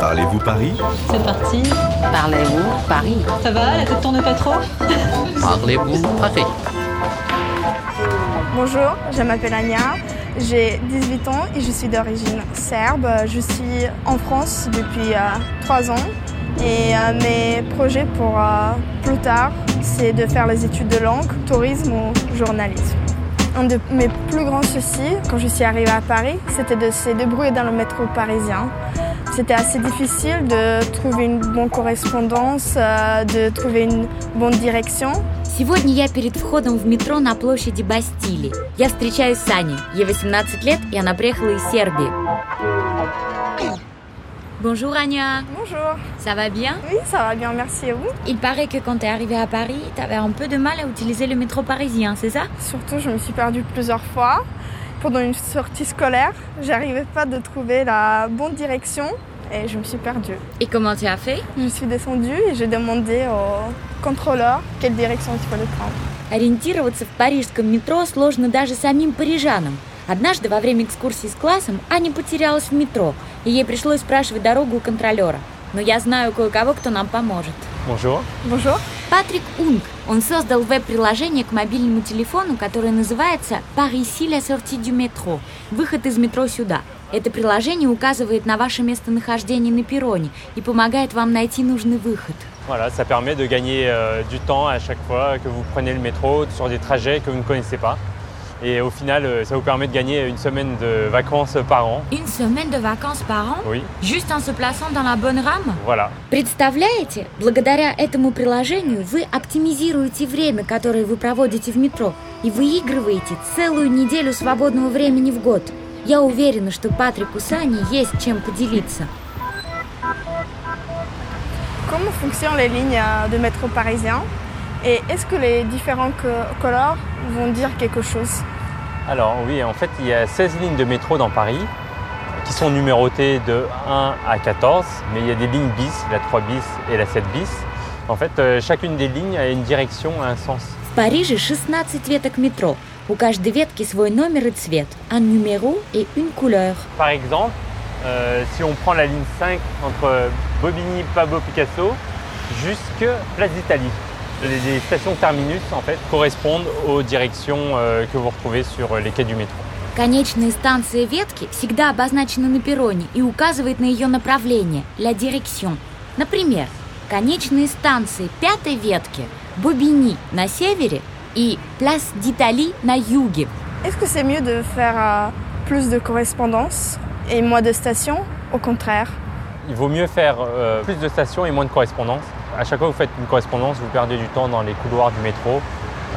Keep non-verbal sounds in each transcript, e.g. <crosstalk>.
Parlez-vous Paris? C'est parti. Parlez-vous Paris? Ça va, la tête tourne pas trop? <laughs> Parlez-vous Paris? Bonjour, je m'appelle Anya, j'ai 18 ans et je suis d'origine serbe. Je suis en France depuis euh, 3 ans et euh, mes projets pour euh, plus tard, c'est de faire les études de langue, tourisme ou journalisme. Un de mes plus grands soucis quand je suis arrivée à Paris, c'était de se débrouiller dans le métro parisien. C'était assez difficile de trouver une bonne correspondance, euh, de trouver une bonne direction. Сегодня я перед входом в метро на площади Бастилии. Я встречаюсь с Аней. Ей 18 лет, и она приехала из Сербии. Bonjour Anya, Bonjour. ça va bien Oui, ça va bien, merci à vous. Il paraît que quand t'es arrivée à Paris, t'avais un peu de mal à utiliser le métro parisien, c'est ça Surtout, je me suis perdue plusieurs fois. Pendant une sortie scolaire, j'arrivais pas de trouver la bonne direction et je me suis perdue. Et comment tu as fait Je suis descendue et j'ai demandé au contrôleur quelle direction il fallait prendre. Ориентироваться в парижском метро сложно даже самим парижанам. Однажды во время экскурсии с классом Аня потерялась в метро, и ей пришлось спрашивать дорогу у контролера. Но я знаю кое-кого, кто нам поможет. Bonjour. Bonjour. Патрик Унг. Он создал веб-приложение к мобильному телефону, которое называется «Par ici la sortie du métro» – «Выход из метро сюда». Это приложение указывает на ваше местонахождение на перроне и помогает вам найти нужный выход. Voilà, ça permet de gagner euh, du temps à chaque fois que vous prenez le métro sur des trajets que vous ne connaissez pas. Et au final, euh, ça vous permet de gagner une semaine de vacances par an. Une semaine de vacances par an, Oui, juste en se plaçant dans la bonne rame voilà. Представляете, благодаря этому приложению вы оптимизируете время, которое вы проводите в метро, и выигрываете целую неделю свободного времени в год. Я уверена, что Патрику с Аней есть чем поделиться. Comment fonctionnent les lignes euh, de métro parisien et est-ce que les différents co- couleurs vont dire quelque chose Alors oui, en fait, il y a 16 lignes de métro dans Paris qui sont numérotées de 1 à 14, mais il y a des lignes bis, la 3 bis et la 7 bis. En fait, euh, chacune des lignes a une direction, a un sens. В Париже 16 веток метро. У каждой ветки свой номер и цвет, un numéro et une couleur. Par exemple, euh, si on prend la ligne 5 entre Bobigny, Pablo Picasso jusque Place d'Italie. Les, les stations terminus en fait correspondent aux directions euh, que vous retrouvez sur les quais du métro. Конечная станция ветки всегда обозначена на перроне и указывает на ее направление, la direction. Например, конечные станции пятой ветки Бобини на севере и Place d'Italie на юге. Est-ce que c'est mieux de faire euh, plus de correspondance et moins de stations Au contraire. Il vaut mieux faire euh, plus de stations et moins de correspondance. À chaque fois que vous faites une correspondance, vous perdez du temps dans les couloirs du métro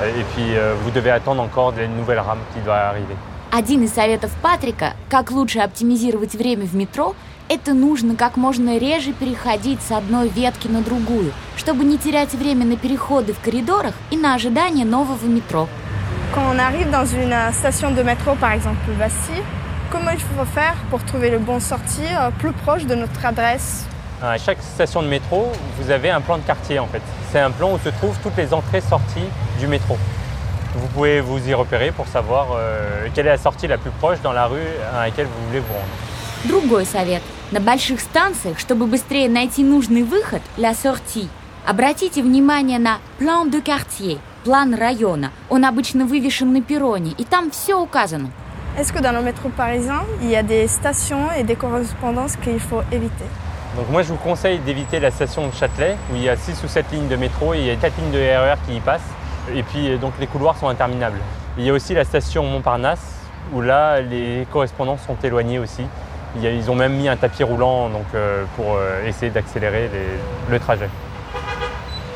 euh, et puis euh, vous devez attendre encore une nouvelle rame qui doit arriver. Один из советов Патрика, как лучше оптимизировать время в метро, это нужно как можно реже переходить с одной ветки на другую, чтобы не терять время на переходы в коридорах и на ожидание нового метро. Quand on arrive dans une euh, station de métro, par exemple Bastille, comment il faut faire pour trouver le bon sortie euh, plus proche de notre adresse À chaque station de métro, vous avez un plan de quartier en fait. C'est un plan où se trouvent toutes les entrées-sorties du métro. Vous pouvez vous y repérer pour savoir euh, quelle est la sortie la plus proche dans la rue à laquelle vous voulez vous rendre. Другой совет. На больших станциях, чтобы быстрее найти нужный выход, la sortie, обратите внимание на plan de quartier, план района. Он обычно вывешен на перроне, и там все указано. Est-ce que dans le métro parisien, il y a des stations et des correspondances qu'il faut éviter Donc moi je vous conseille d'éviter la station de Châtelet où il y a 6 ou 7 lignes de métro et il y a 4 lignes de RER qui y passent. Et puis euh, donc les couloirs sont interminables. Il y a aussi la station Montparnasse où là les correspondances sont éloignées aussi. Ils ont même mis un tapis roulant euh, pour euh, essayer d'accélérer le trajet.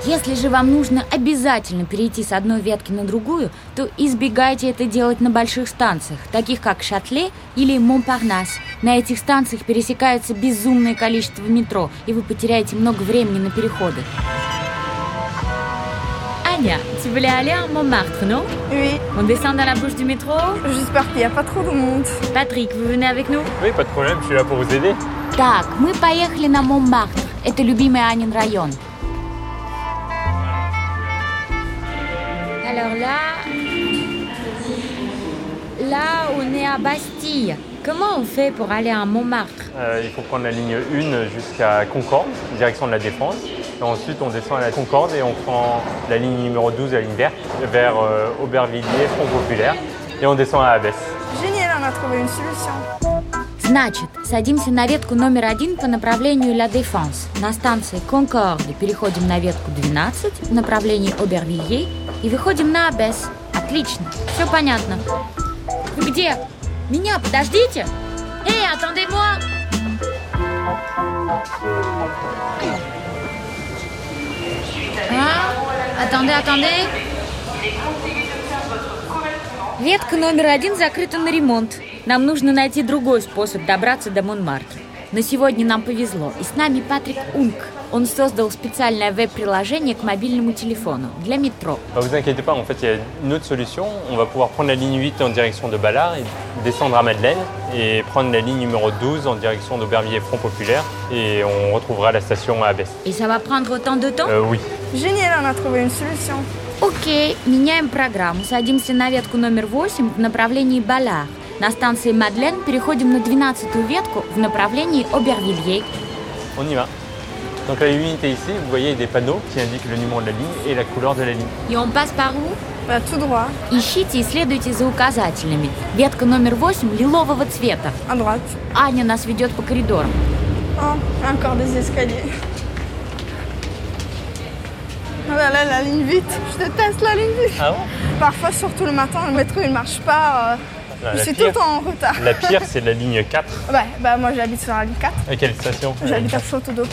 Если же вам нужно обязательно перейти с одной ветки на другую, то избегайте это делать на больших станциях, таких как Шатле или Монпарнас. На этих станциях пересекается безумное количество метро, и вы потеряете много времени на переходы. Аня, tu voulais aller à Montmartre, non Oui, On descend dans la bouche du métro j'espère qu'il n'y a pas trop de monde. Patrick, vous venez avec nous Oui, pas de problème, je suis là pour vous aider. Так, мы поехали на Монмартр. Это любимый Анин район. Alors là, là, on est à Bastille. Comment on fait pour aller à Montmartre Euh, il faut prendre la ligne 1 jusqu'à Concorde, direction de la Défense. Et ensuite, on descend à la Concorde et on prend la ligne numéro 12, la ligne verte, vers euh, Aubervilliers, Front Populaire. Et on descend à Abbesse. Génial, on a trouvé une solution. Значит, садимся на ветку номер один по направлению Ла Défense. На станции Конкорде переходим на ветку 12 в направлении Обервилье и выходим на Абес. Отлично, все понятно. Вы где? Меня подождите! Эй, attendez-moi! А? Attendez, attendez! Ветка номер один закрыта на ремонт. Нам нужно найти другой способ добраться до Монмартра. Но сегодня нам повезло, и с нами Патрик Унк. Он создал специальное веб-приложение к мобильному телефону для метро. Ne vous inquiétez pas, en fait, il y a une autre solution. On va pouvoir prendre la ligne 8 en direction de Ballard et descendre à Madeleine et prendre la ligne numéro 12 en direction d'Aubervilliers Front Populaire et on retrouvera la station à Abbesse. Et ça va prendre autant de temps Euh, oui. Génial, on a trouvé une solution. Окей, меняем программу. Садимся на ветку номер 8 в направлении Балар. На станции Мадлен переходим на 12-ю ветку в направлении Обервилье. On y va. Donc la unité ici, vous voyez des panneaux qui indiquent le numéro de la ligne et la couleur de la ligne. И он passe par où Bah, tout droit, Ищите и следуйте за указателями. Ветка номер 8 лилового цвета. à droite. Аня нас ведет по коридорам. Oh, encore des escaliers. Oh là là, la ligne vite. Je déteste la ligne vite. Ah bon Parfois, surtout le matin, le métro il marche pas. euh, La, je la suis tout le pire, temps en retard. la pire, c'est la ligne 4. Ouais, bah moi j'habite sur la ligne 4. À quelle station J'habite à Château d'eau.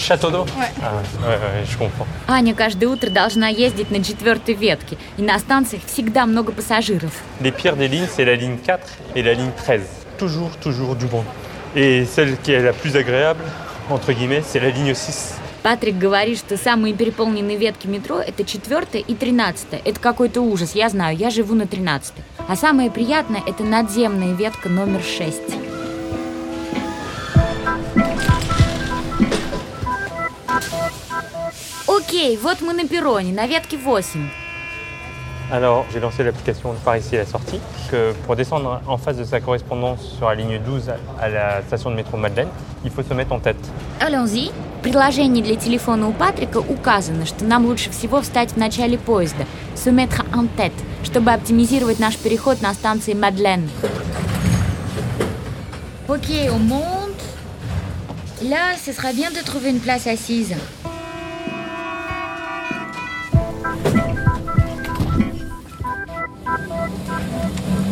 Château d'eau ouais. Ah, ouais, ouais, je comprends. Аня каждое утро должна ездить на четвертой ветке, и на станциях всегда много пассажиров. Les pires des lignes, c'est la ligne 4 et la ligne 13. Toujours, toujours du monde. Et celle qui est la plus agréable, entre guillemets, c'est la ligne 6. Патрик говорит, что самые переполненные ветки метро – это 4 и 13. Это какой-то ужас, я знаю, я живу на 13. А самое приятное – это надземная ветка номер 6. Ей, вот мы на перроне, на ветке 8. Alors, j'ai lancé l'application par ici à la sortie. Que pour descendre en face de sa correspondance sur la ligne 12 à la station de métro Madeleine, il faut se mettre en tête. Allons-y. В предложении для телефона у Патрика указано, что нам лучше всего встать в начале поезда, se mettre en tête, чтобы оптимизировать наш переход на станции Мадлен. Ok, on monte. Là, ce sera bien de trouver une place assise.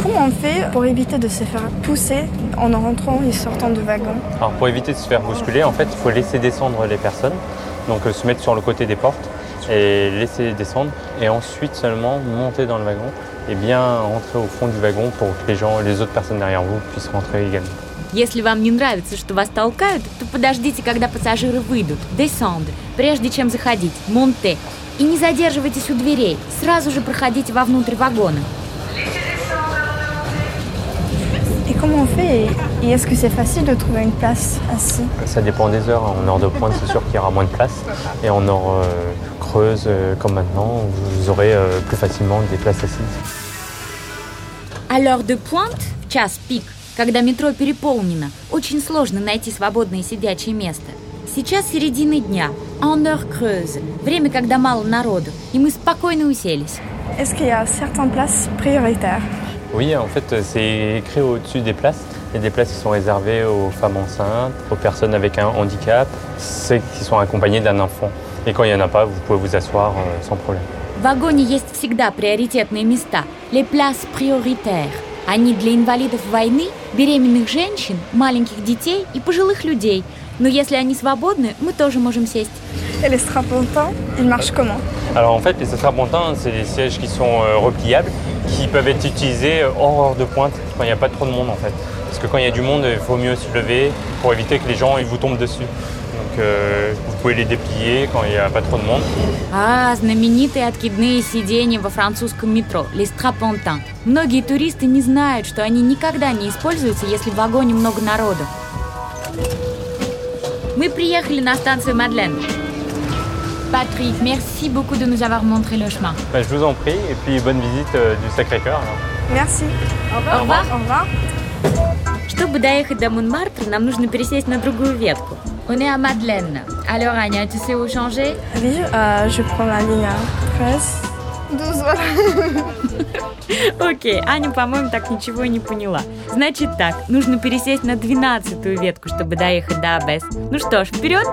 Comment on fait pour éviter de se faire pousser en rentrant et sortant du wagon Alors, pour éviter de se faire bousculer, en fait, il faut laisser descendre les personnes. Donc, euh, se mettre sur le côté des portes et laisser descendre. Et ensuite seulement monter dans le wagon et bien rentrer au fond du wagon pour que les gens, les autres personnes derrière vous puissent rentrer également. Если вам не нравится, что вас толкают, то подождите, когда пассажиры выйдут. Descendre, прежде чем заходить. Monter. И не задерживайтесь у дверей. Сразу же проходите вовнутрь вагона. Et comment on fait Et, et est-ce que c'est facile de trouver une place assis Ça dépend des heures. En heure de pointe, c'est sûr qu'il y aura moins de place. Et en heure euh, creuse, euh, comme maintenant, vous aurez euh, plus facilement des places assises. А l'heure de pointe, в час пик, когда метро переполнено, очень сложно найти свободное сидячее место. Сейчас середина дня, en heure creuse, время, когда мало народу, и мы спокойно уселись. Est-ce qu'il y a certaines places prioritaires Oui, en fait, euh, c'est écrit au-dessus des places. Il y a des places qui sont réservées aux femmes enceintes, aux personnes avec un handicap, ceux qui sont accompagnés d'un enfant. Et quand il n'y en a pas, vous pouvez vous asseoir euh, sans problème. В вагоне есть всегда приоритетные места, les places prioritaires. Они для инвалидов войны, беременных женщин, маленьких детей и пожилых людей. Но если они свободны, мы тоже можем сесть. Et les strapontins, ils marchent comment Alors en fait, les strapontins, c'est des sièges qui sont euh, repliables, qui peuvent être utilisés euh, hors heure de pointe, quand il n'y a pas trop de monde en fait. Parce que quand il y a du monde, il faut mieux se lever pour éviter que les gens ils vous tombent dessus. Donc euh, vous pouvez les déplier quand il n'y a pas trop de monde. А, знаменитые откидные сиденья во французском метро, les strapontins. Многие туристы не знают, что они никогда не используются, если в вагоне много народу. Мы приехали на станцию Мадлен. Patrick, merci beaucoup de nous avoir montré le chemin. Bah, je vous en prie, et puis bonne visite euh, du Sacré-Cœur. alors. Merci. Au revoir. Au revoir. Чтобы доехать до Монмартра, нам нужно пересесть на другую ветку. On est à Madeleine. Alors, Аня, tu sais où changer Oui, euh, je prends la ligne 13. 12, voilà. Окей, Аня, по-моему, так ничего и не поняла. Значит так, нужно пересесть на 12-ю ветку, чтобы доехать до Абес. Ну что ж, вперед!